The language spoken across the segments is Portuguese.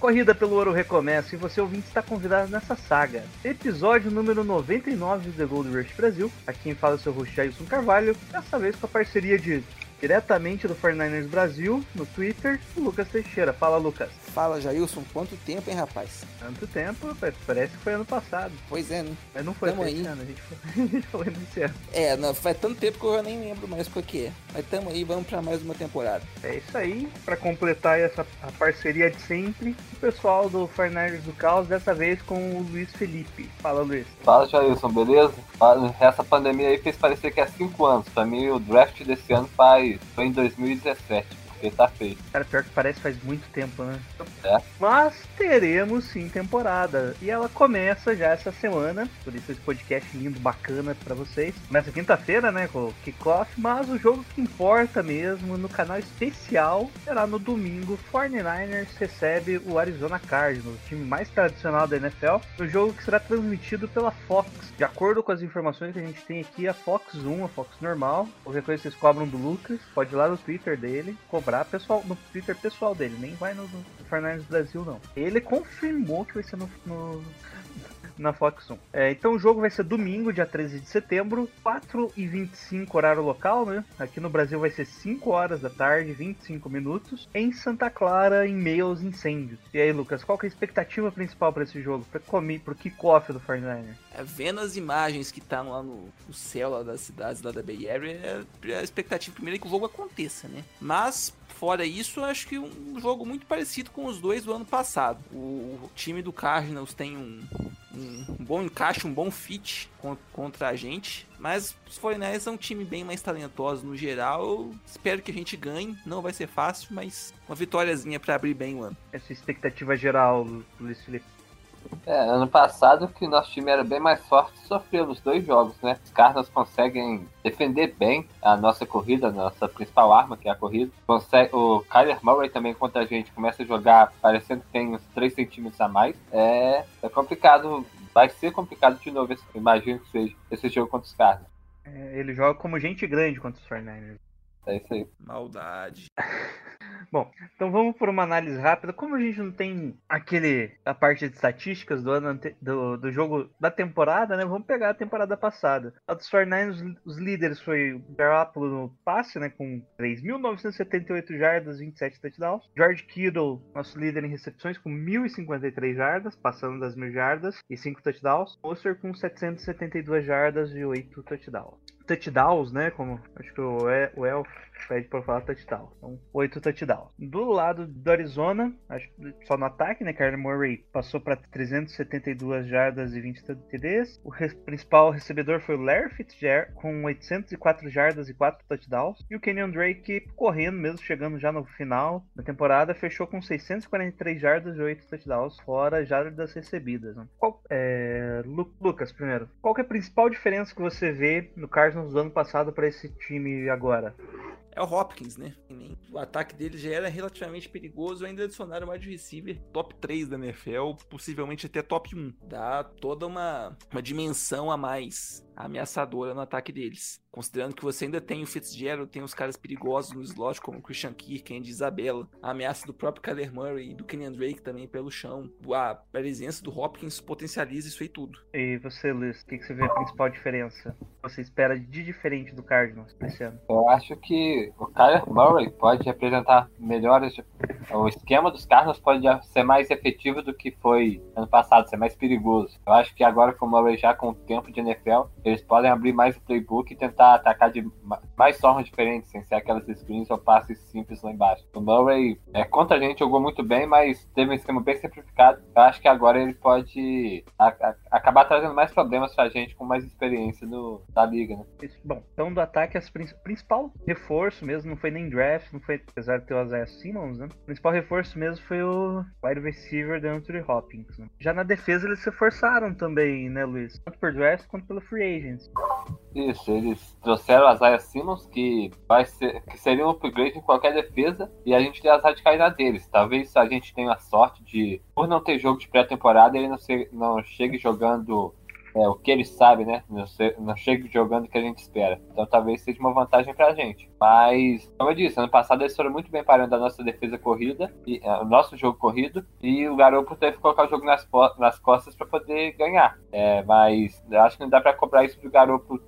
Corrida pelo ouro recomeça e você ouvinte está convidado nessa saga. Episódio número 99 do The Gold Rush Brasil. Aqui quem fala é seu host Jailson Carvalho, dessa vez com a parceria de diretamente do 49ers Brasil, no Twitter, o Lucas Teixeira. Fala, Lucas. Fala, Jailson, quanto tempo, hein, rapaz? Tanto tempo, rapaz, parece que foi ano passado. Pois é, né? Mas não foi Tamo esse aí. ano, a gente foi, a gente foi nesse ano. É, não, faz tanto tempo que eu já nem lembro mais qual que é. Mas tamo aí, vamos pra mais uma temporada. É isso aí, para completar essa a parceria de sempre, o pessoal do 49ers do Caos, dessa vez com o Luiz Felipe. Fala, Luiz. Fala, Jailson, beleza? Essa pandemia aí fez parecer que é 5 anos. Pra mim, o draft desse ano foi em 2017, porque tá feio. Cara, pior que parece faz muito tempo, né? É. Mas teremos sim temporada. E ela começa já essa semana. Por isso esse podcast lindo, bacana pra vocês. Começa quinta-feira, né? Com o kickoff. Mas o jogo que importa mesmo no canal especial será no domingo. 49ers recebe o Arizona Cardinals, o time mais tradicional da NFL. No jogo que será transmitido pela Fox. De acordo com as informações que a gente tem aqui, a Fox 1, a Fox normal. Qualquer coisa vocês cobram do Lucas. Pode ir lá no Twitter dele, pessoal, no Twitter pessoal dele. Nem vai no, no Fernandes Brasil, não. Ele confirmou que vai ser no, no- na Fox 1. É, então o jogo vai ser domingo, dia 13 de setembro, 4 e 25 horário local, né? Aqui no Brasil vai ser 5 horas da tarde, 25 minutos, em Santa Clara, em meio aos incêndios. E aí, Lucas, qual que é a expectativa principal para esse jogo? Para comer, pro kickoff do 49ers? É, vendo as imagens que tá lá no, no céu lá das cidades lá da Bay Area, é- a expectativa primeiro é que o jogo aconteça, né? Mas, fora isso, acho que um jogo muito parecido com os dois do ano passado. O, o time do Cardinals tem um, um bom encaixe, um bom fit con- contra a gente. Mas os 49ers são um time bem mais talentoso no geral. Espero que a gente ganhe. Não vai ser fácil, mas uma vitóriazinha pra abrir bem o ano. Essa expectativa geral, Luiz Felipe? É, ano passado que nosso time era bem mais forte sofreu nos dois jogos, né? Os Cardinals conseguem defender bem a nossa corrida, a nossa principal arma, que é a corrida. Consegue, o Kyler Murray também contra a gente começa a jogar parecendo que tem uns 3 centímetros a mais. É, é complicado, vai ser complicado de novo, imagino que seja esse jogo contra os Cardinals. É, ele joga como gente grande contra os 49ers. É isso aí. Maldade. Bom, então vamos por uma análise rápida. Como a gente não tem aquele a parte de estatísticas do ano do, do jogo da temporada, né? Vamos pegar a temporada passada. A dos 49ers, os líderes foi o Garoppolo no passe, né? Com 3.978 jardas, 27 touchdowns. George Kittle, nosso líder em recepções, com 1.053 jardas, passando das 1.000 jardas e 5 touchdowns. Monster com 772 jardas e 8 touchdowns touchdowns, né? Como acho que o El, o El pede pra falar touchdown. Então, oito touchdowns. Do lado do Arizona, acho só no ataque, né? Kyler Murray passou para 372 jardas e 20 TDs. O res- principal recebedor foi o Larry Fitzgerald, com 804 jardas e 4 touchdowns. E o Kenyon Drake correndo, mesmo chegando já no final da temporada, fechou com 643 jardas e 8 touchdowns, fora jardas recebidas. né? Qual- é, Lu- Lucas, primeiro, qual é a principal diferença que você vê no Cardinals do ano passado para esse time agora? É o Hopkins, né? O ataque dele já era relativamente perigoso, ainda adicionaram o wide receiver top 3 da NFL, possivelmente até top 1. Dá toda uma, uma dimensão a mais ameaçadora no ataque deles. Considerando que você ainda tem o Fitzgerald, tem os caras perigosos no slot, como o Christian Kirk, Andy Isabella, a ameaça do próprio Kyler Murray e do Kenyan Drake também pelo chão. A presença do Hopkins potencializa isso aí tudo. E você, Luiz, o que, que você vê a principal diferença? Você espera de diferente do Cardinals esse ano? Eu acho que o Kyler Murray pode representar melhores. O esquema dos Cardinals pode ser mais efetivo do que foi ano passado, ser mais perigoso. Eu acho que agora com o Murray já com o tempo de NFL, ele eles podem abrir mais o playbook e tentar atacar de ma- mais formas diferentes, sem ser aquelas screens ou passes simples lá embaixo. O Murray, é, contra a gente, jogou muito bem, mas teve um esquema bem simplificado. Eu acho que agora ele pode a- a- acabar trazendo mais problemas pra gente com mais experiência no, da liga, né? Bom, então do ataque, prin- principal reforço mesmo, não foi nem draft, não foi, apesar de ter o Isaiah Simmons, né? O principal reforço mesmo foi o wide receiver Anthony Hopkins. Né? Já na defesa eles se forçaram também, né, Luiz? Tanto por draft quanto pelo free agents. Isso, eles trouxeram a Isaiah Simmons, que, vai ser, que seria um upgrade em qualquer defesa, e a gente tem azar de cair na deles. Talvez a gente tenha a sorte de, por não ter jogo de pré-temporada, ele não, se- não chegue jogando é, o que ele sabe, né? Não, não chegue jogando o que a gente espera. Então talvez seja uma vantagem pra gente. Mas, como eu disse, ano passado eles foram muito bem parando a nossa defesa corrida, e, é, o nosso jogo corrido, e o Garoppolo teve que colocar o jogo nas, nas costas para poder ganhar. É, mas eu acho que não dá pra cobrar isso do Garoppolo.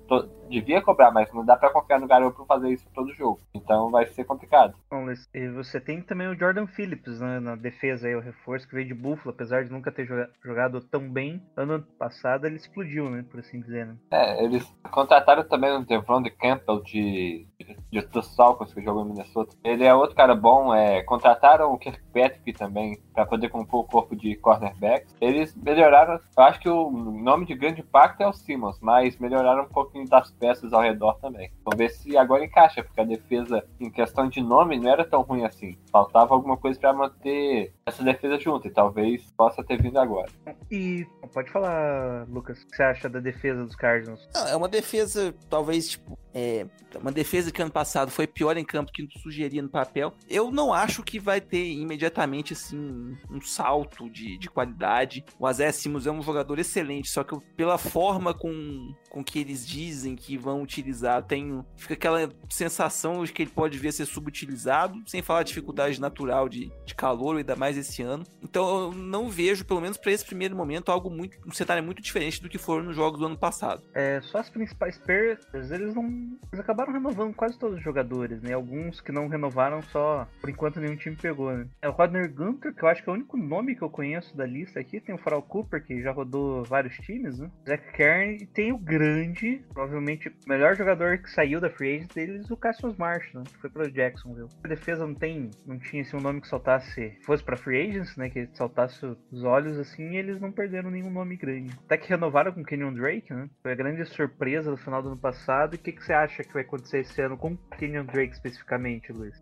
Devia cobrar, mas não dá pra confiar no Garoppolo fazer isso todo jogo. Então vai ser complicado. Bom, Luiz, e você tem também o Jordan Phillips né, na defesa aí, o reforço que veio de Buffalo, apesar de nunca ter joga- jogado tão bem. Ano passado ele explodiu, né? Por assim dizer, né? É, eles contrataram também o Devon de Campbell de, de, dos Falcons, que jogou em Minnesota. Ele é outro cara bom. É, contrataram o Kirkpatrick também para poder compor o corpo de cornerbacks. Eles melhoraram. Eu acho que o nome de grande impacto é o Simmons, mas melhoraram um pouquinho das peças ao redor também. Vamos ver se agora encaixa, porque a defesa, em questão de nome, não era tão ruim assim. Faltava alguma coisa para manter essa defesa junta, e talvez possa ter vindo agora. E pode falar, Lucas, o que você acha da defesa dos Cardinals? É uma defesa, talvez, tipo, é, uma defesa que ano passado foi pior em campo que sugeria no papel. Eu não acho que vai ter imediatamente, assim, um salto de, de qualidade. O Azé Simons é um jogador excelente, só que eu- pela forma com, com que eles dizem que vão utilizar, tenho, fica aquela sensação de que ele pode vir a ser subutilizado, sem falar a dificuldade natural de, de calor, ainda mais esse ano. Então eu não vejo, pelo menos para esse primeiro momento, algo muito, um cenário muito diferente do que foram nos jogos do ano passado. É, só as principais perdas, eles não. Eles acabaram renovando quase todos os jogadores, né? Alguns que não renovaram só. Por enquanto nenhum time pegou, né? É o Rodner Gunter, que eu acho que é o único nome que eu conheço da lista aqui. Tem o Farrell Cooper, que já rodou vários times, né? Zach Kern e tem o grande, provavelmente o melhor jogador que saiu da free agent deles, o Cassius Marsh, né? Que foi pro Jacksonville. A defesa não tem. Não tinha assim, um nome que saltasse. Fosse pra free agents, né? Que saltasse os olhos assim, e eles não perderam nenhum nome grande. Até que renovaram com o Kenyon Drake, né? Foi a grande surpresa no final do ano passado. E o que, que você acha que vai acontecer esse ano com o Kenyon Drake especificamente, Luiz?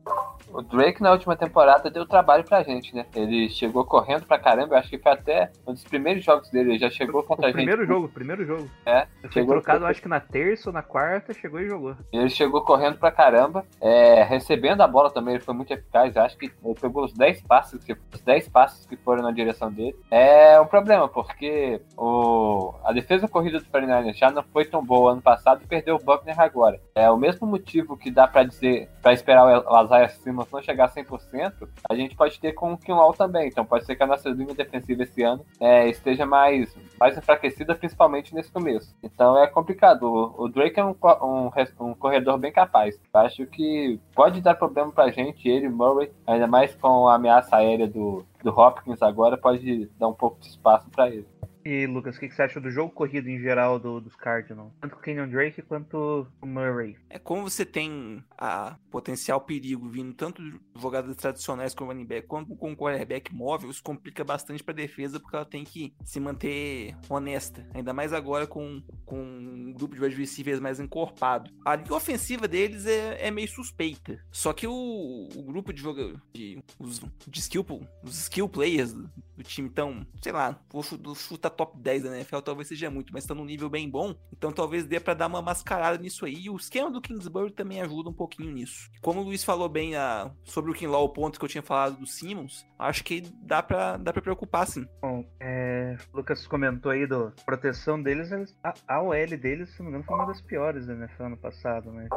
O Drake na última temporada deu trabalho pra gente, né? Ele chegou correndo pra caramba, eu acho que foi até um dos primeiros jogos dele, ele já chegou contra a O gente. primeiro jogo, primeiro jogo. É, Ele foi chegou trocado, acho que na terça ou na quarta, chegou e jogou. Ele chegou correndo pra caramba, é, recebendo a bola também, ele foi muito eficaz. Acho que ele pegou os 10 passes, que, os 10 passes que foram na direção dele. É um problema, porque o, a defesa corrida do 49ers já não foi tão boa ano passado e perdeu o Buckner agora. É o mesmo motivo que dá pra dizer, pra esperar o Isaiah Simmons não chegar a 100%, a gente pode ter com o Kinlaw também. Então pode ser que a nossa linha defensiva esse ano é, esteja mais, mais enfraquecida, principalmente nesse começo. Então é complicado. O, o Drake é um, um, um corredor bem capaz. Eu acho que pode dar problema pra gente, ele Murray, ainda mais com a ameaça aérea do, do Hopkins agora, pode dar um pouco de espaço pra ele. E Lucas, o que, você acha do jogo corrido em geral do- dos Cardinals? Tanto o Kenyon Drake quanto o Murray. É como você tem a potencial perigo vindo tanto de jogadas tradicionais com o running back quanto com o quarterback móvel, isso complica bastante para a defesa porque ela tem que se manter honesta, ainda mais agora com, com um grupo de wide mais encorpado. A linha ofensiva deles é, é meio suspeita, só que o, o grupo de jogadores, de, os, de skill, os skill players do, do time tão, sei lá, vou chu- chutar top 10 da NFL, talvez seja muito, mas tá num nível bem bom, então talvez dê para dar uma mascarada nisso aí. E o esquema do Kingsbury também ajuda um pouquinho nisso. Como o Luiz falou bem ah, sobre o Kinlaw, o ponto que eu tinha falado do Simmons, acho que dá pra, dá pra preocupar sim. Bom, é, o Lucas comentou aí da proteção deles. eles- A, a OL deles, se não me engano, foi uma das piores da NFL ano passado, né?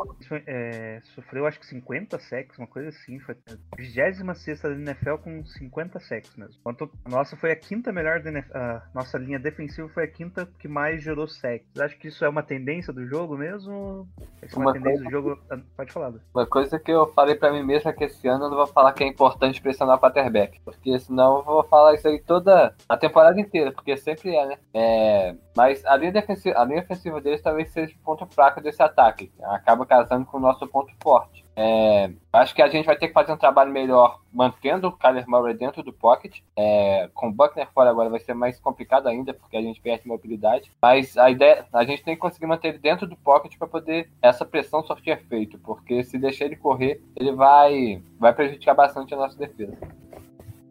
É, sofreu acho que 50 sacks, uma coisa assim. Foi a 26 da NFL com 50 sacks mesmo. Enquanto a nossa foi a quinta melhor da NFL. A nossa linha defensiva foi a quinta que mais gerou sacks. Acham que isso é uma tendência do jogo mesmo? Isso é uma, Uma tendência coisa- do jogo. Ah, Pode falar. Uma coisa que eu falei pra mim mesmo é que esse ano eu não vou falar que é importante pressionar o quarterback, porque senão eu vou falar isso aí toda a temporada inteira. porque sempre é, né? É, mas a linha, defensiva, a linha ofensiva deles talvez seja o ponto fraco desse ataque. Acaba casando com o nosso ponto forte. É, acho que a gente vai ter que fazer um trabalho melhor mantendo o Kyler Murray dentro do pocket. É, com o Buckner fora agora vai ser mais complicado ainda, porque a gente perde mobilidade. Mas a ideia, a gente tem que conseguir manter ele dentro do pocket para poder essa pressão surtir efeito, porque se deixar ele correr, ele vai, vai prejudicar bastante a nossa defesa.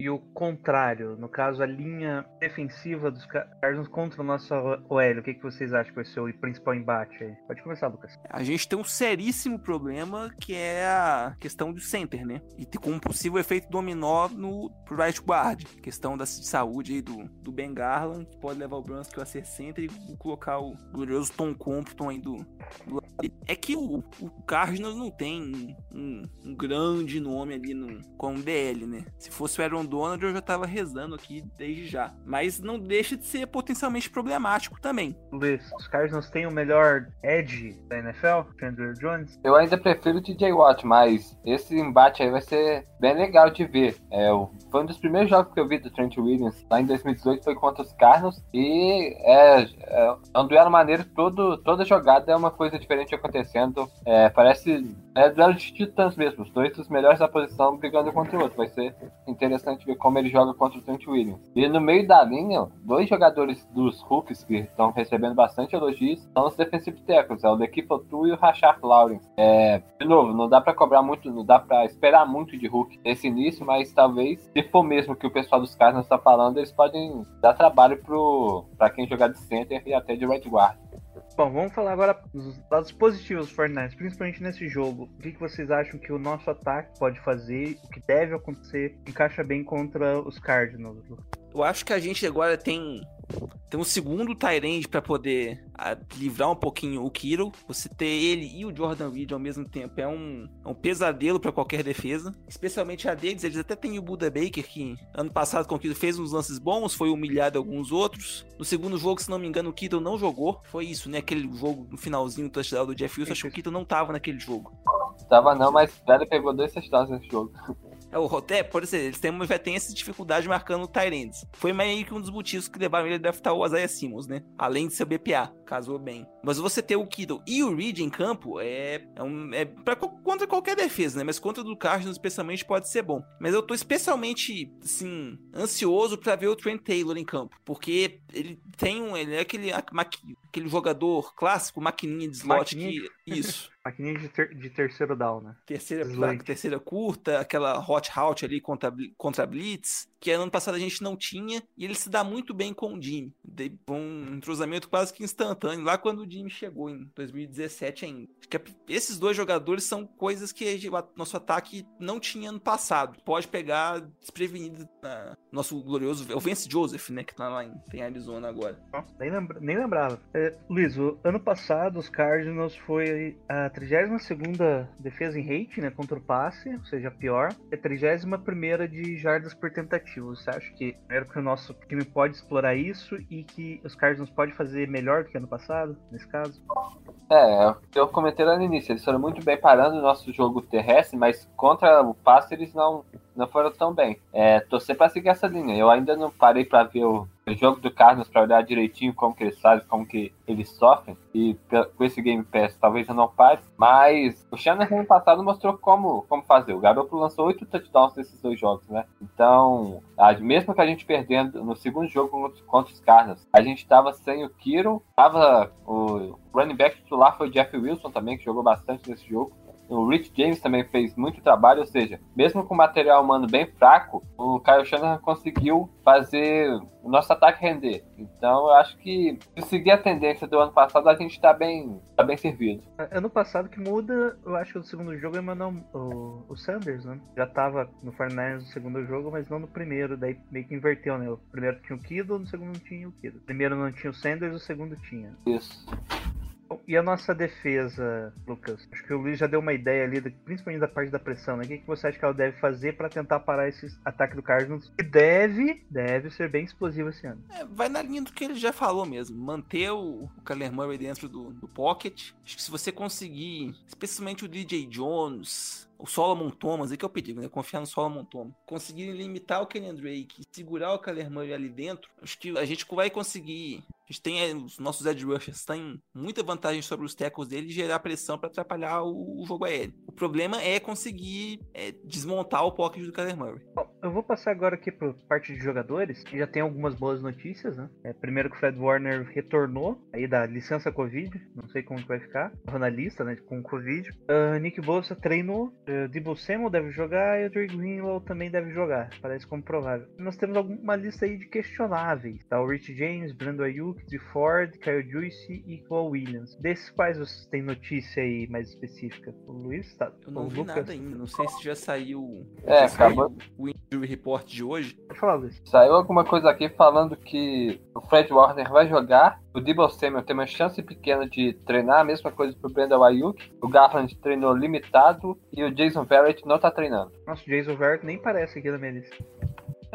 E o contrário, no caso, a linha defensiva dos Cardinals contra o nosso OL, o que, que vocês acham que vai ser o principal embate aí? Pode começar, Lucas. A gente tem um seríssimo problema que é a questão do center, né? E com um possível efeito dominó no right guard. Questão da saúde aí do, do Ben Garland, que pode levar o Brunskill a ser center e colocar o glorioso Tom Compton aí do, do é que o, o Cardinals não tem um, um, grande nome ali no, com o DL, né? Se fosse o Aaron Donald, eu já tava rezando aqui desde já. Mas não deixa de ser potencialmente problemático também. Luiz, os Cardinals têm o melhor edge da NFL, Chandler Jones? Eu ainda prefiro o TJ Watt, mas esse embate aí vai ser bem legal de ver. É, foi um dos primeiros jogos que eu vi do Trent Williams lá em 2018, foi contra os Cardinals. E é, é um duelo maneiro, todo, toda jogada é uma coisa diferente acontecendo. É, parece é duelo de titãs mesmo, os dois dos melhores da posição brigando contra o outro. Vai ser interessante ver como ele joga contra o Trent Williams. E no meio da linha, dois jogadores dos Hooks que estão recebendo bastante elogios são os defensive tackles, é o Dekipo Tu e o Rashard Lawrence. É, de novo, não dá para cobrar muito, não dá para esperar muito de Hulk nesse início, mas talvez, se for mesmo que o pessoal dos Cardinals está falando, eles podem dar trabalho para quem jogar de center e até de right guard. Bom, vamos falar agora dos lados positivos do Fortnite, principalmente nesse jogo. O que, que vocês acham que o nosso ataque pode fazer, o que deve acontecer, encaixa bem contra os Cardinals? Eu acho que a gente agora tem tem um segundo Tyrande para poder a, livrar um pouquinho o Kiro. Você ter ele e o Jordan Reed ao mesmo tempo é um, é um pesadelo para qualquer defesa. Especialmente a deles. Eles até tem o Buda Baker, que ano passado com o Kiro fez uns lances bons, foi humilhado alguns outros. No segundo jogo, se não me engano, o Kiro não jogou. Foi isso, né? Aquele jogo no finalzinho do touchdown do Jeff Wilson. Acho que o Kiro não tava naquele jogo. Tava não, mas Velho pegou dois touchdowns nesse jogo. É, o Roté, por exemplo, eles têm, já tem essa dificuldade marcando o Tyrands. Foi meio que um dos motivos que levaram ele a draftar o Isaiah Simmons, né? Além de ser o BPA, casou bem. Mas você ter o Kittle e o Reed em campo é, é, um, é pra, contra qualquer defesa, né? Mas contra o do Cardinals, especialmente, pode ser bom. Mas eu tô especialmente, assim, ansioso para ver o Trent Taylor em campo. Porque ele tem um. Ele é aquele, aquele jogador clássico, maquininha de slot maquininha. que. Isso. Maquininha de, ter, de terceiro down, né? Terceira, terceira curta, aquela hot route ali contra, contra Blitz, que ano passado a gente não tinha, e ele se dá muito bem com o Jimmy. Um entrosamento quase que instantâneo, lá quando o Jimmy chegou, em 2017 ainda. Esses dois jogadores são coisas que o nosso ataque não tinha ano passado. Pode pegar desprevenido na, nosso glorioso, o Vance Joseph, né, que tá lá em, em Arizona agora. Nem, lembra, nem lembrava. É, Luiz, ano passado os Cardinals foi a 32ª defesa em rate, né, contra o passe, ou seja, pior, e a 31ª de jardas por tentativa. Você acha que, primeiro, que o nosso time pode explorar isso e que os Cardinals podem fazer melhor do que ano passado, nesse caso? É, eu comentei lá no início, eles foram muito bem parando o nosso jogo terrestre, mas contra o passe eles não, não foram tão bem. É, torcer para seguir essa linha. Eu ainda não parei para ver o, o, jogo do Carlos para olhar direitinho como que eles fazem, como que eles sofrem. E com esse Game Pass talvez eu não pare. Mas o Shanahan ano passado mostrou como, como fazer. O Garoppolo lançou oito touchdowns nesses dois jogos, né? Então, mesmo que a gente perdendo no segundo jogo contra os Cardinals, a gente estava sem o Kiro, tava o running back titular foi o Jeff Wilson também, que jogou bastante nesse jogo. O Rich James também fez muito trabalho, ou seja, mesmo com material humano bem fraco, o Kyle Shanahan conseguiu fazer o nosso ataque render. Então eu acho que se seguir a tendência do ano passado, a gente está bem, tá bem servido. É, ano passado que muda, eu acho que o segundo jogo é o, o Sanders, né? Já tava no Fernandes no segundo jogo, mas não no primeiro, daí meio que inverteu, né? O primeiro tinha o Kido, no segundo não tinha o Kido. O primeiro não tinha o Sanders, o segundo tinha. Isso. E a nossa defesa, Lucas? Acho que o Luiz já deu uma ideia ali, principalmente da parte da pressão, né? O que, você acha que ela deve fazer para tentar parar esse ataque do Cardinals? Que deve, deve ser bem explosivo esse ano. É, vai na linha do que ele já falou mesmo. Manter o, Kyler Murray dentro do, do pocket. Acho que se você conseguir, especialmente o DJ Jones, o Solomon Thomas, aí que é o perigo, né? Confiar no Solomon Thomas. Conseguirem limitar o Kenyon Drake segurar o Kyler Murray ali dentro, acho que a gente vai conseguir a gente tem eh, os nossos edge rushers têm muita vantagem sobre os tackles dele e gerar pressão para atrapalhar o, o, jogo aéreo. O problema é conseguir é, desmontar o pocket do Kyler Murray. Bom, eu vou passar agora aqui para parte de jogadores. Já tem algumas boas notícias, né? É, primeiro que o Fred Warner retornou aí da licença Covid, não sei como que vai ficar, tava na lista, né, com Covid. Uh, Nick Bosa treinou, uh, Debo Samuel deve jogar e o Dre Greenlaw também deve jogar, parece como provável. Nós temos alguma lista aí de questionáveis, tá? O Rich James, Brandon Ayuk, de Ford, Kyle Juice e Cole Williams. Desses quais vocês têm notícia aí mais específica? O Luiz tá. Eu não o vi Lucas? nada ainda. Não sei se já saiu. É, acabou. o injury report de hoje. Pode falar, Luiz. Saiu alguma coisa aqui falando que o Fred Warner vai jogar, o Debo Samuel tem uma chance pequena de treinar, a mesma coisa pro Brandon Ayuk, o Garland treinou limitado e o Jason Verrett não tá treinando. Nossa, o Jason Verrett nem parece aqui na minha lista.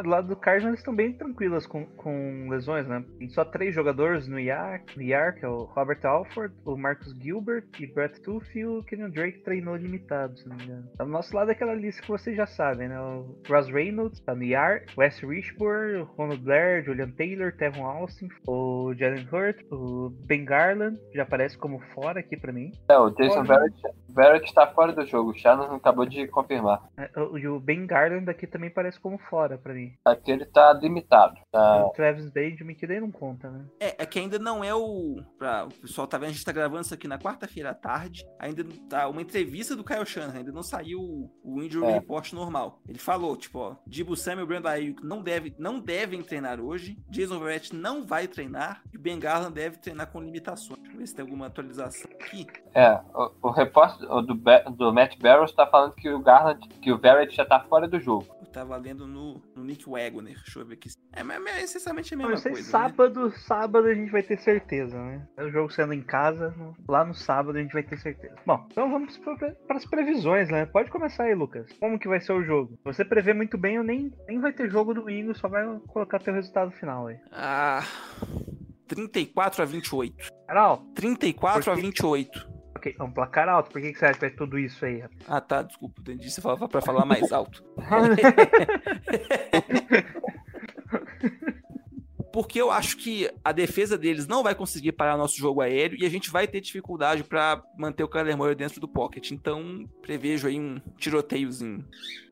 Do lado do Cardinals eles estão bem tranquilas com, com lesões, né? Tem só três jogadores no IAR, no IAR, que é o Robert Alford, o Marcus Gilbert e Brett Tooth e o Kenyon Drake treinou limitado, se não me engano. Tá do nosso lado é aquela lista que vocês já sabem, né? O Ross Reynolds tá no IAR, Wes Richburg, o Ronald Blair, Julian Taylor, Tevon Austin, o Jalen Hurt, o Ben Garland, já aparece como fora aqui pra mim. É, o Jason Fora. Verrett, Verrett tá fora do jogo, o Shannon acabou de confirmar. É, o- E o Ben Garland aqui também parece como fora pra mim. Aqui ele tá limitado. Tá... O Travis Benjamin, que daí não conta, né? É, é que ainda não é o. Pra, o pessoal tá vendo, a gente tá gravando isso aqui na quarta-feira à tarde. Ainda não tá uma entrevista do Kyle Shanahan, ainda não saiu o, injury É. report normal. Ele falou, tipo, ó, Dibu Samuel e o Brandon Ayuk não, deve, não devem treinar hoje. Jason Verrett não vai treinar. E o Ben Garland deve treinar com limitações. Deixa eu ver se tem alguma atualização aqui. É, o, o repórter do, do Matt Barrows tá falando que o Garland, que o Verrett já tá fora do jogo. Eu tava lendo no, no Nick Wagoner. Deixa eu ver aqui. É, mas é essencialmente a Não, mesma isso aí coisa. né? sábado, sábado a gente vai ter certeza, né? É O jogo sendo em casa, no- lá no sábado a gente vai ter certeza. Bom, então vamos para as previsões, né? Pode começar aí, Lucas. Como que vai ser o jogo? Se você prevê muito bem, eu nem, nem vai ter jogo domingo, só vai colocar teu resultado final aí. Ah. 34 a 28. Carol, 34 a Por quê? 28. É um placar alto, por que, que você acha que vai tudo isso aí? rapaz? Ah, tá, desculpa, entendi. Você falava pra falar mais alto. Porque eu acho que a defesa deles não vai conseguir parar nosso jogo aéreo e a gente vai ter dificuldade pra manter o Kyler Murray dentro do pocket. Então, prevejo aí um tiroteiozinho.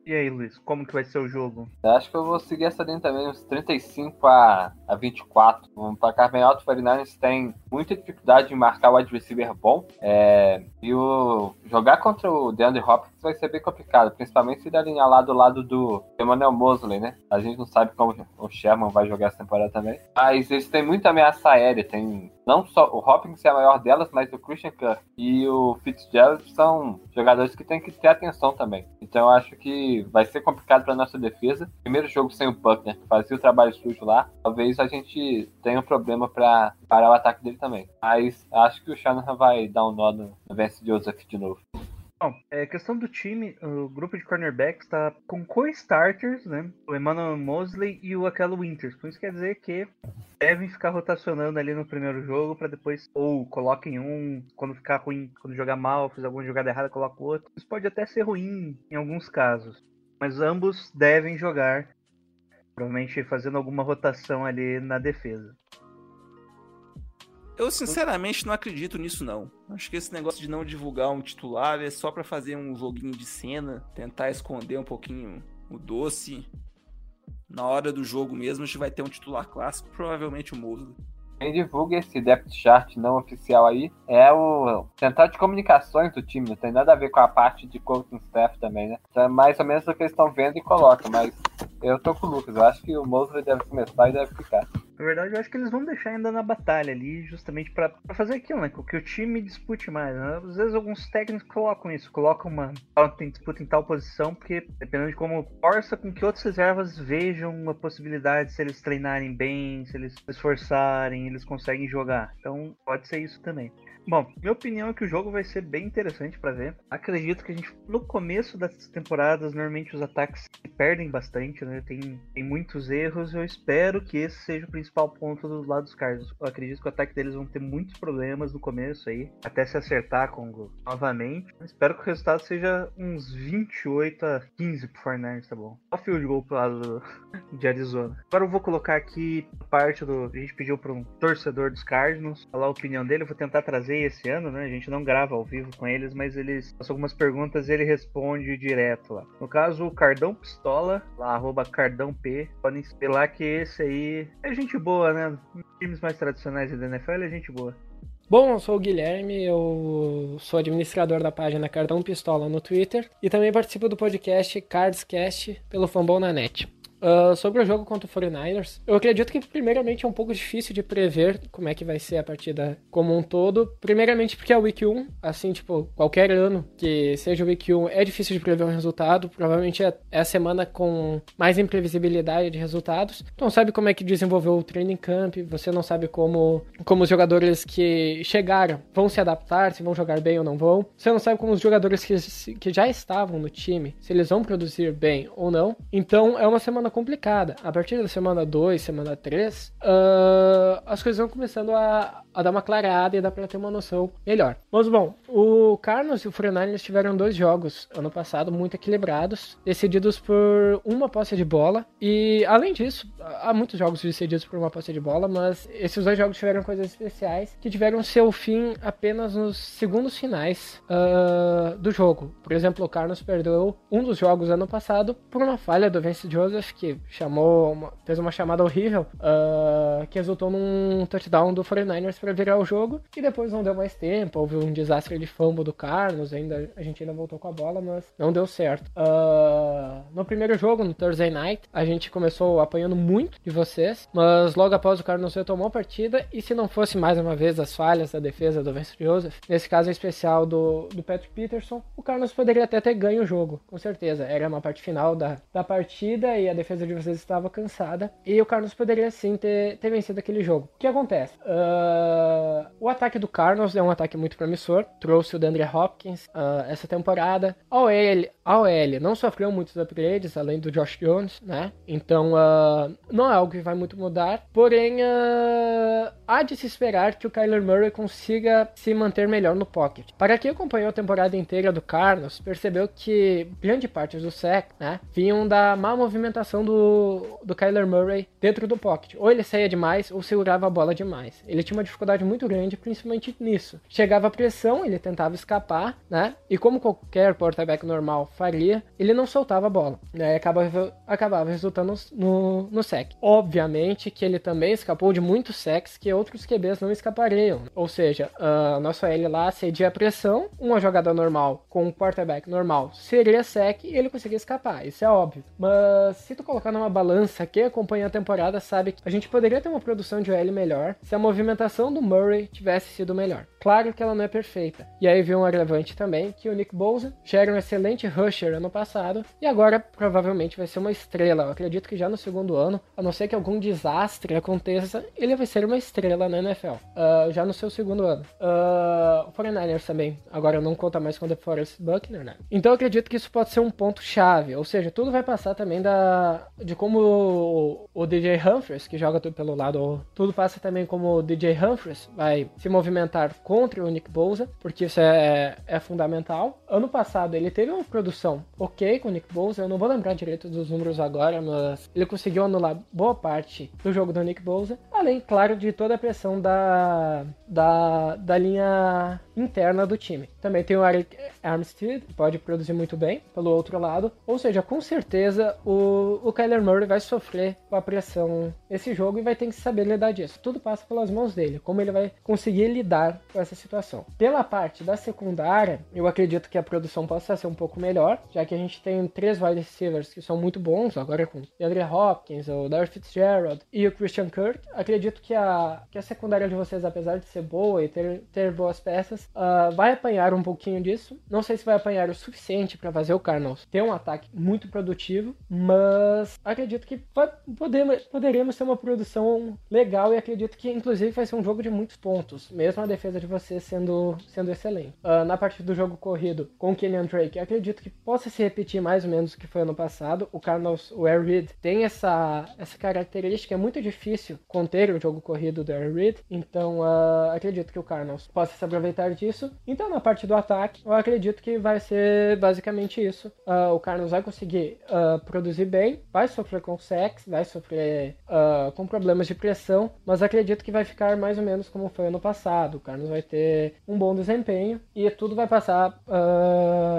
E aí, Luiz, como que vai ser o jogo? Eu acho que eu vou seguir essa linha também, uns 35 a, a 24. Um placar bem alto, o 49ers tem muita dificuldade em marcar o wide receiver bom. É, e o jogar contra o DeAndre Hopkins vai ser bem complicado, principalmente se ele alinhar lá do lado do Emmanuel Mosley, né? A gente não sabe como o Sherman vai jogar essa temporada também. Mas eles têm muita ameaça aérea, tem não só o Hopkins é a maior delas, mas o Christian Kirk e o Fitzgerald são jogadores que tem que ter atenção também. Então eu acho que vai ser complicado para nossa defesa. Primeiro jogo sem o Buckner, fazia o trabalho sujo lá, talvez a gente tenha um problema para parar o ataque dele também. Mas acho que o Shanahan vai dar um nó no, no Vance Joseph de novo. Bom, é questão do time, o grupo de cornerbacks está com co-starters, né? O Emmanuel Mosley e o Akello Winters. Por isso quer dizer que devem ficar rotacionando ali no primeiro jogo para depois ou coloquem um, quando ficar ruim, quando jogar mal, fizer alguma jogada errada, coloca o outro. Isso pode até ser ruim em alguns casos, mas ambos devem jogar, provavelmente fazendo alguma rotação ali na defesa. Eu sinceramente não acredito nisso não. Acho que esse negócio de não divulgar um titular é só pra fazer um joguinho de cena, tentar esconder um pouquinho o doce. Na hora do jogo mesmo a gente vai ter um titular clássico, provavelmente o Mosley. Quem divulga esse depth chart não oficial aí é o central de comunicações do time, não tem nada a ver com a parte de coaching staff também, né? Então é mais ou menos o que eles estão vendo e colocam, mas eu tô com o Lucas, eu acho que o Mosley deve começar e deve ficar. Na verdade, eu acho que eles vão deixar ainda na batalha ali, justamente pra fazer aquilo, né? Que o time dispute mais. Né? Às vezes alguns técnicos colocam isso, colocam uma. Tem disputa em tal posição, porque dependendo de como força com que outras reservas vejam uma possibilidade se eles treinarem bem, se eles se esforçarem, eles conseguem jogar. Então pode ser isso também. Bom, minha opinião é que o jogo vai ser bem interessante para ver. Acredito que a gente, no começo das temporadas, normalmente os ataques se perdem bastante, né? Tem, tem muitos erros. Eu espero que esse seja o principal ponto do lado dos Cardinals. Eu acredito que o ataque deles vão ter muitos problemas no começo aí, até se acertar com o novamente. Eu espero que o resultado seja uns 28 a 15 pro Fortnite, tá bom? Só field goal pro lado de Arizona. Agora eu vou colocar aqui parte do. A gente pediu para um torcedor dos Cardinals falar a opinião dele. Eu vou tentar trazer esse ano, né? A gente não grava ao vivo com eles, mas eles passam algumas perguntas e ele responde direto lá. No caso, o Cardão Pistola, lá, arroba Cardão P, podem ver que esse aí é gente boa, né? Times mais tradicionais da NFL é gente boa. Bom, eu sou o Guilherme, eu sou administrador da página Cardão Pistola no Twitter e também participo do podcast Cardscast pelo Fambon na Net. Uh, sobre o jogo contra o 49ers, eu acredito que primeiramente é um pouco difícil de prever como é que vai ser a partida como um todo. Primeiramente porque é o Week 1, assim, tipo, qualquer ano que seja o Week 1 é difícil de prever o resultado. Provavelmente é, é a semana com mais imprevisibilidade de resultados. Não sabe como é que desenvolveu o training camp, você não sabe como, como os jogadores que chegaram vão se adaptar, se vão jogar bem ou não vão. Você não sabe como os jogadores que, que já estavam no time, se eles vão produzir bem ou não. Então é uma semana semana complicada. A partir da semana 2, semana 3, uh, ah, as coisas vão começando a, a dar uma clarada e dá pra ter uma noção melhor. Mas bom, o Carlos e o 49 tiveram dois jogos ano passado muito equilibrados, decididos por uma posse de bola. E além disso, há muitos jogos decididos por uma posse de bola, mas esses dois jogos tiveram coisas especiais que tiveram seu fim apenas nos segundos finais uh, do jogo. Por exemplo, o Carlos perdeu um dos jogos ano passado por uma falha do Vince Joseph que chamou, uma, fez uma chamada horrível, uh, que resultou num touchdown do 49ers para virar o jogo, e depois não deu mais tempo, houve um desastre de fumble do Carlos, ainda, a gente ainda voltou com a bola, mas não deu certo. Uh, no primeiro jogo, no Thursday Night, a gente começou apanhando muito de vocês, mas logo após o Carlos retomou a partida, e se não fosse mais uma vez as falhas da defesa do Vince Joseph, nesse caso especial do, do Patrick Peterson, o Carlos poderia até ter ganho o jogo, com certeza. Era uma parte final da, da partida e a defesa defesa de vocês estava cansada e o Carlos poderia sim ter, ter vencido aquele jogo. O que acontece? Uh, o ataque do Carlos é um ataque muito promissor, trouxe o DeAndre Hopkins uh, essa temporada. A OL, a OL não sofreu muitos upgrades, além do Josh Jones, né? Então uh, não é algo que vai muito mudar, porém há de se esperar que o Kyler Murray consiga se manter melhor no pocket. Para quem acompanhou a temporada inteira do Carlos, percebeu que grande parte do sec, né, vinham da má movimentação do, do Kyler Murray dentro do pocket. Ou ele saía demais ou segurava a bola demais. Ele tinha uma dificuldade muito grande, principalmente nisso. Chegava a pressão, ele tentava escapar, né? E como qualquer quarterback normal faria, ele não soltava a bola. Né? Acabava, acabava resultando no, no sec. Obviamente que ele também escapou de muitos secs que outros QBs não escapariam. Ou seja, a nossa L lá cedia a pressão, uma jogada normal com um quarterback normal seria sec e ele conseguia escapar. Isso é óbvio. Mas se tu colocar numa balança, quem acompanha a temporada sabe que a gente poderia ter uma produção de OL melhor se a movimentação do Murray tivesse sido melhor. Claro que ela não é perfeita. E aí veio um agravante também, que o Nick Bosa já era um excelente rusher ano passado, e agora provavelmente vai ser uma estrela. Eu acredito que já no segundo ano, a não ser que algum desastre aconteça, ele vai ser uma estrela na NFL. Uh, ah, já no seu segundo ano. Uh, o 49ers também, agora não conta mais com o DeForest Buckner, né? Então eu acredito que isso pode ser um ponto chave, ou seja, tudo vai passar também da de como o, o DJ Humphries, que joga tudo pelo lado, tudo passa também como o DJ Humphries vai se movimentar contra o Nick Bosa, porque isso é, é fundamental. Ano passado ele teve uma produção ok com o Nick Bosa, eu não vou lembrar direito dos números agora, mas ele conseguiu anular boa parte do jogo do Nick Bosa, além, claro, de toda a pressão da, da, da linha interna do time. Também tem o Eric Armstead, que pode produzir muito bem pelo outro lado, ou seja, com certeza o, o Kyler Murray vai sofrer com a pressão nesse jogo e vai ter que saber lidar disso. Tudo passa pelas mãos dele, como ele vai conseguir lidar com essa situação. Pela parte da secundária, eu acredito que a produção possa ser um pouco melhor, já que a gente tem três wide receivers que são muito bons, agora com o DeAndre Hopkins, o Darth Fitzgerald e o Christian Kirk. Acredito que a, que a secundária de vocês, apesar de ser boa e ter, ter boas peças, uh, vai apanhar um pouquinho disso. Não sei se vai apanhar o suficiente para fazer o Cardinals ter um ataque muito produtivo, mas acredito que podemos, poderemos ter uma produção legal e acredito que, inclusive, vai ser um jogo de muitos pontos, mesmo a defesa de vocês sendo, sendo excelente. Uh, na parte do jogo corrido com o Kenyan Drake, acredito que possa se repetir mais ou menos o que foi ano passado. O Cardinals, o Air Reed, tem essa, essa característica, é muito difícil conter o jogo corrido do Air Reed, então uh, acredito que o Cardinals possa se aproveitar disso. Então, na parte do ataque, eu acredito que vai ser basicamente isso. Uh, o Cardinals vai conseguir uh, produzir bem, vai sofrer com sex, vai sofrer com problemas de pressão, mas acredito que vai ficar mais ou menos como foi ano passado. O Cardinals vai ter um bom desempenho e tudo vai passar,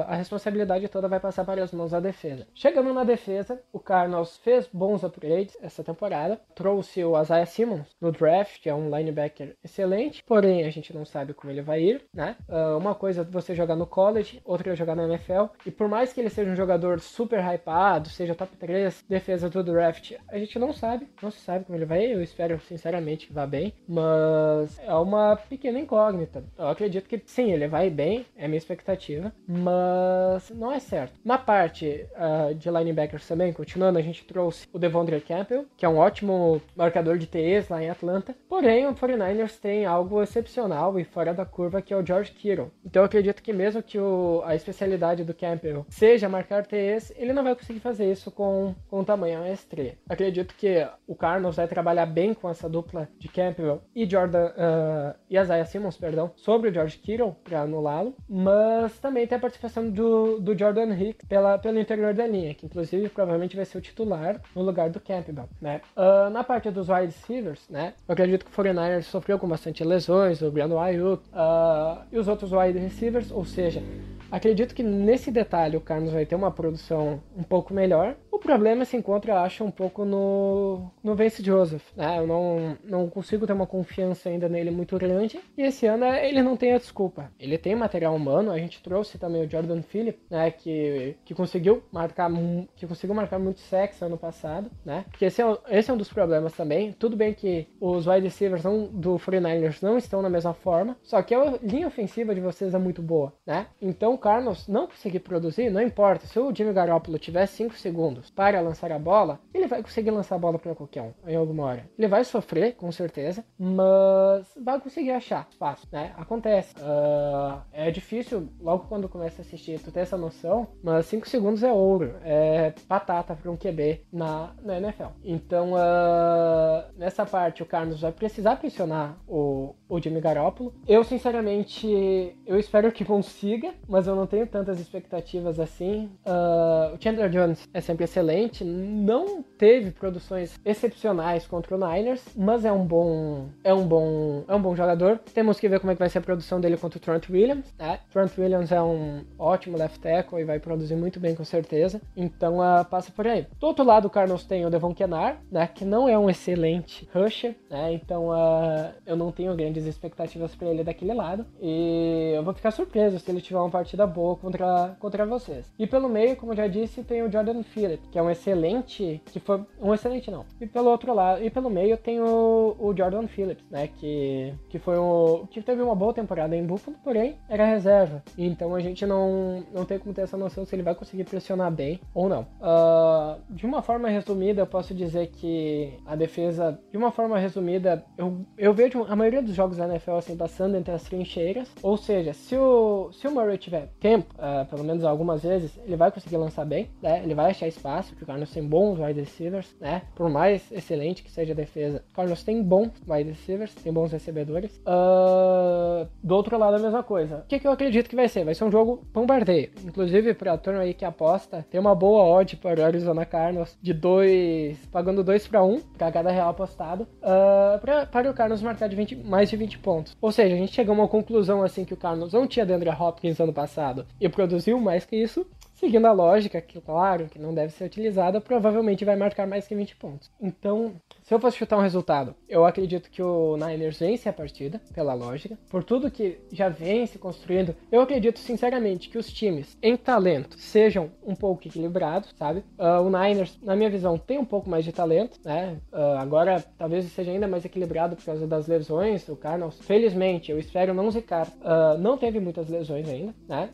a responsabilidade toda vai passar para as mãos da defesa. Chegando na defesa, o Cardinals fez bons upgrades essa temporada, trouxe o Isaiah Simmons no draft, é um linebacker excelente, porém a gente não sabe como ele vai ir, né? Uh, uma coisa é você jogar no college, outra é jogar na NFL, e por mais que ele seja um jogador super hypado, seja top 3 defesa do draft, a gente não sabe, não se sabe como ele vai ir, eu espero sinceramente que vá bem, mas é uma pequena incógnita. Eu acredito que sim, ele vai bem, é minha expectativa, mas não é certo. Na parte uh, de linebackers também, continuando, a gente trouxe o Devondre Campbell, que é um ótimo marcador de TEs lá em Atlanta, porém o 49ers tem algo excepcional e fora da curva que é o George Kittle. Então eu acredito que mesmo que o, a especialidade do Campbell seja marcar TEs, ele não vai conseguir fazer isso com, com tamanho maestria. Acredito que o Carlos vai trabalhar bem com essa dupla de Campbell e Jordan uh, e Isaiah Simmons, perdão, sobre o George Kittle para anulá-lo, mas também tem a participação do, do Jordan Hicks pela, pelo interior da linha, que inclusive provavelmente vai ser o titular no lugar do Campbell, né? Uh, na parte dos wide receivers, né? Eu acredito que o 49ers sofreu com bastante lesões, o Brandon Ayuk uh, e os outros wide receivers, ou seja, Acredito que nesse detalhe o Carlos vai ter uma produção um pouco melhor. O problema se encontra, acho, um pouco no, no Vince Joseph. Né? Eu não, não consigo ter uma confiança ainda nele muito grande. E esse ano ele não tem a desculpa. Ele tem material humano. A gente trouxe também o Jordan Phillip, né? Que, que conseguiu marcar que conseguiu marcar muito sexo ano passado, né? Porque esse é, esse é um dos problemas também. Tudo bem que os wide receivers não, do 49ers não estão na mesma forma. Só que a linha ofensiva de vocês é muito boa, né? Então Carlos não conseguir produzir, não importa. Se o Jimmy Garoppolo tiver 5 segundos para lançar a bola, ele vai conseguir lançar a bola para qualquer um em alguma hora. Ele vai sofrer, com certeza, mas vai conseguir achar espaço, né? Acontece. Uh, é difícil, logo quando começa a assistir, tu ter essa noção, mas 5 segundos é ouro. É batata para um QB na, na NFL. Então, uh, nessa parte, o Carlos vai precisar pressionar o, o Jimmy Garoppolo. Eu, sinceramente, eu espero que consiga, mas eu não tenho tantas expectativas assim. Uh, o Chandler Jones é sempre excelente, não teve produções excepcionais contra o Niners, mas é um bom, é um bom, é um bom jogador. Temos que ver como é que vai ser a produção dele contra o Trent Williams. Né? Trent Williams é um ótimo left tackle e vai produzir muito bem com certeza. Então uh, passa por aí. Do outro lado, o Cardinals tem o Devon Kenar, né, que não é um excelente rusher, né? Então uh, eu não tenho grandes expectativas para ele daquele lado e eu vou ficar surpreso se ele tiver uma partida boa contra, contra vocês. E pelo meio, como eu já disse, tem o Jordan Phillips, que é um excelente, que foi um excelente não. E pelo outro lado, e pelo meio tem o, o Jordan Phillips, né, que que foi o que teve uma boa temporada em Buffalo, porém era reserva. Então a gente não não tem como ter essa noção se ele vai conseguir pressionar bem ou não. Uh, de uma forma resumida, eu posso dizer que a defesa, de uma forma resumida, eu, eu vejo a maioria dos jogos da NFL assim passando entre as trincheiras, ou seja, se o se o Murray tiver tempo, uh, pelo menos algumas vezes, ele vai conseguir lançar bem, né? Ele vai achar espaço, porque o Carlos tem bons wide receivers, né? Por mais excelente que seja a defesa, o Carlos tem bons wide receivers, tem bons recebedores. Uh, do outro lado, a mesma coisa. O que, que, eu acredito que vai ser? Vai ser um jogo bombardeio. Inclusive, pra turma aí que aposta, tem uma boa odd para o Arizona Cardinals de 2, pagando 2 para 1 um, para cada real apostado, uh, pra, para o Carlos marcar de 20, mais de 20 pontos. Ou seja, a gente chegou a uma conclusão assim que o Carlos não tinha Deandre Hopkins ano passado e produziu mais que isso, seguindo a lógica, que claro, que não deve ser utilizada, provavelmente vai marcar mais que 20 pontos. Então, se eu fosse chutar um resultado, eu acredito que o Niners vence a partida, pela lógica. Por tudo que já vem se construindo, eu acredito sinceramente que os times em talento sejam um pouco equilibrados, sabe? Uh, o Niners, na minha visão, tem um pouco mais de talento, né? Uh, agora talvez seja ainda mais equilibrado por causa das lesões. O Cardinals, felizmente, eu espero não zicar, uh, não teve muitas lesões ainda, né?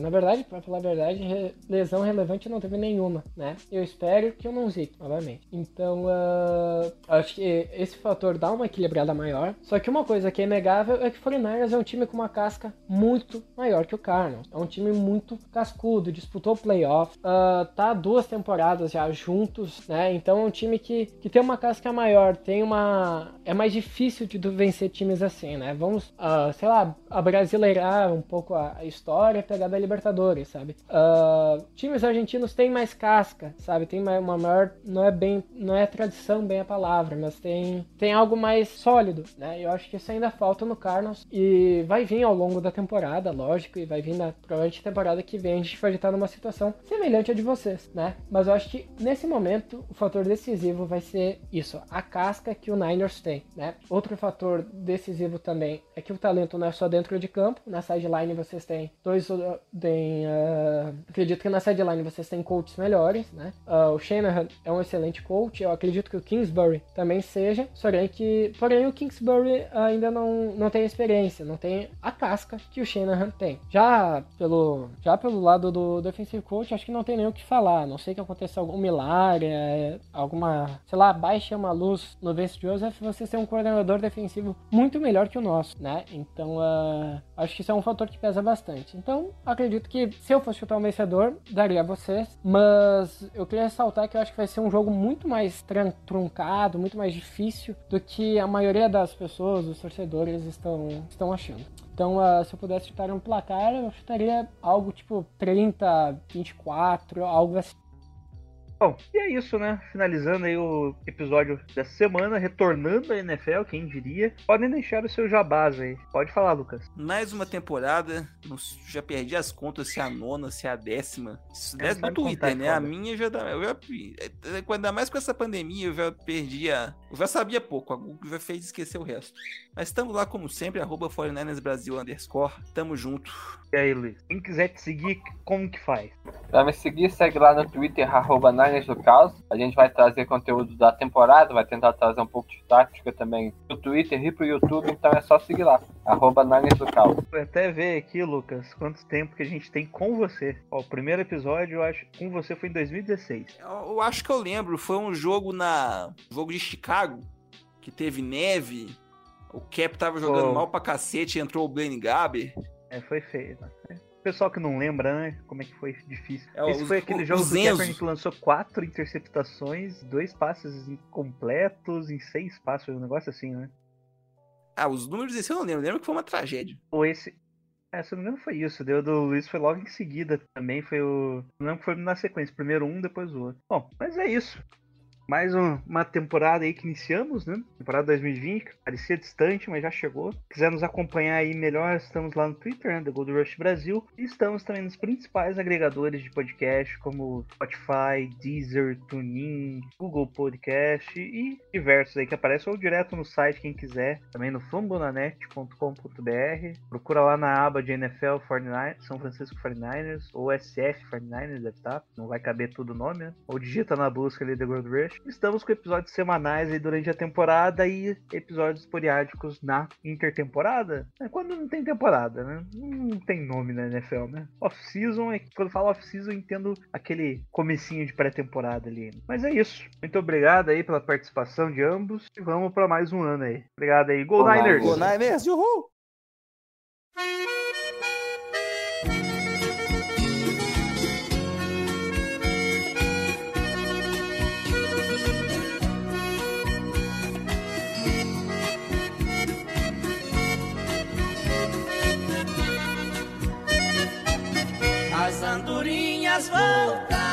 na verdade, para falar a verdade, re lesão relevante não teve nenhuma, né? Eu espero que eu não zique novamente. Então, acho que esse fator dá uma equilibrada maior. Só que uma coisa que é inegável é que o 49 é um time com uma casca muito maior que o Cardinals. É um time muito cascudo, disputou playoff, uh, tá duas temporadas já juntos, né? Então é um time que, que tem uma casca maior, tem uma. É mais difícil de vencer times assim, né? Vamos, uh, sei lá, abrasileirar um pouco a, a história pegar da Libertadores, sabe? Uh, times argentinos têm mais casca, sabe? Tem uma maior. Não é bem. Não é tradição bem a palavra, mas tem, tem algo mais sólido, né? Eu acho que isso ainda falta no Cardinals e vai vir ao longo da temporada, lógico, e vai vir na provavelmente temporada que vem a gente pode estar numa situação semelhante à de vocês, né? Mas eu acho que nesse momento o fator decisivo vai ser isso, a casca que o Niners tem, né? Outro fator decisivo também é que o talento não é só dentro de campo, na sideline vocês têm dois, tem, uh, acredito que na sideline vocês têm coaches melhores, né? Uh, o Shanahan é um excelente coach, eu acredito que o Kingsbury também seja, porém que, porém o Kingsbury ainda não, não tem experiência, não tem a casca que o Shanahan tem. Já pelo, já pelo lado do defensive coach, acho que não tem nem o que falar, a não sei que aconteça algum milagre, é, alguma, sei lá, baixa uma luz no Vince Joseph, você ser um coordenador defensivo muito melhor que o nosso, né? Então, uh, acho que isso é um fator que pesa bastante. Então, acredito que se eu fosse chutar um vencedor, daria a vocês, mas eu queria ressaltar que eu acho que vai ser um jogo muito mais truncado, muito mais difícil do que a maioria das pessoas, os torcedores, estão, estão achando. Então, uh, se eu pudesse chutar um placar, eu chutaria algo tipo 30, 24, algo assim. Bom, e é isso, né? Finalizando aí o episódio dessa semana, retornando à NFL, quem diria. Podem deixar o seu jabás aí. Pode falar, Lucas. Mais uma temporada, já perdi as contas se é a nona, se é a décima. Isso é, no Twitter, né? A minha já dá. Eu já, ainda mais com essa pandemia, eu já perdi a. Eu já sabia pouco, a Google já fez esquecer o resto. Mas estamos lá como sempre, arroba 49 Brasil underscore. Tamo junto. E aí, Luiz? Quem quiser te seguir, como que faz? Pra me seguir, segue lá no Twitter, arroba Niners do Caos. A gente vai trazer conteúdo da temporada, vai tentar trazer um pouco de tática também pro Twitter e pro YouTube, então é só seguir lá, arroba Niners do Caos. Vou até ver aqui, Lucas, quanto tempo que a gente tem com você. Ó, o primeiro episódio, eu acho, com você foi em 2016. Eu, eu acho que eu lembro, foi um jogo na... jogo de Chicago, que teve neve, o Cap tava jogando oh. mal pra cacete, entrou o Blaine Gaber. É, foi feio. Né? Pessoal que não lembra, né? Como é que foi difícil. É, Esse os, foi aquele jogo do Kaepernick que lançou quatro interceptações, dois passes incompletos em seis passes, um negócio assim, né? Ah, os números desse eu não lembro. Eu lembro que foi uma tragédia. Ou esse. É, se não me engano foi isso. Deu do Luiz foi logo em seguida também. Foi o. Não lembro que foi na sequência. Primeiro um, depois o outro. Bom, mas é isso mais um, uma temporada aí que iniciamos, né? Temporada 2020, que parecia distante, mas já chegou. Quiser nos acompanhar aí melhor, estamos lá no Twitter, né? The Gold Rush Brasil. E estamos também nos principais agregadores de podcast, como Spotify, Deezer, TuneIn, Google Podcast e diversos aí que aparecem, ou direto no site, quem quiser, também no fambonanet.com.br. Procura lá na aba de NFL 49, São Francisco 49ers, ou SF 49ers, deve estar, não vai caber tudo o nome, né? Ou digita na busca ali The Gold Rush Estamos com episódios semanais aí durante a temporada e episódios esporádicos na intertemporada. É quando não tem temporada, né? Não tem nome na NFL, né? Off-season, é, quando falo off-season, eu entendo aquele comecinho de pré-temporada ali. Mas é isso. Muito obrigado aí pela participação de ambos e vamos para mais um ano aí. Obrigado aí. Go, Go Niners! Go Niners! Uhul! Andorinhas voltaram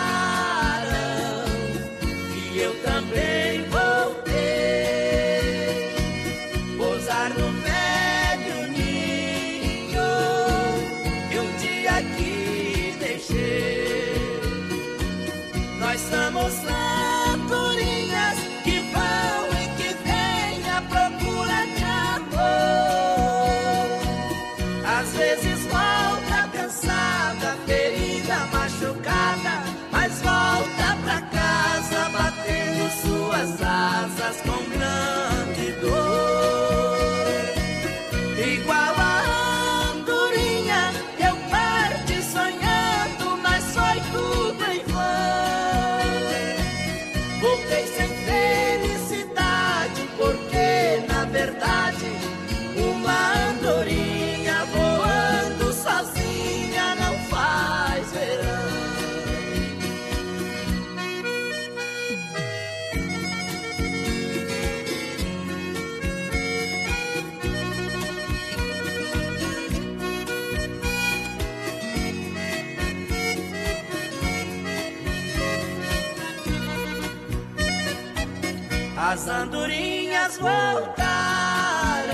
elas voltaram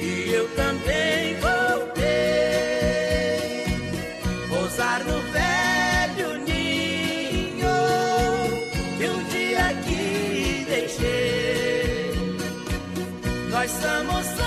e eu também voltei. Pousar no velho ninho que um dia aqui deixei. Nós somos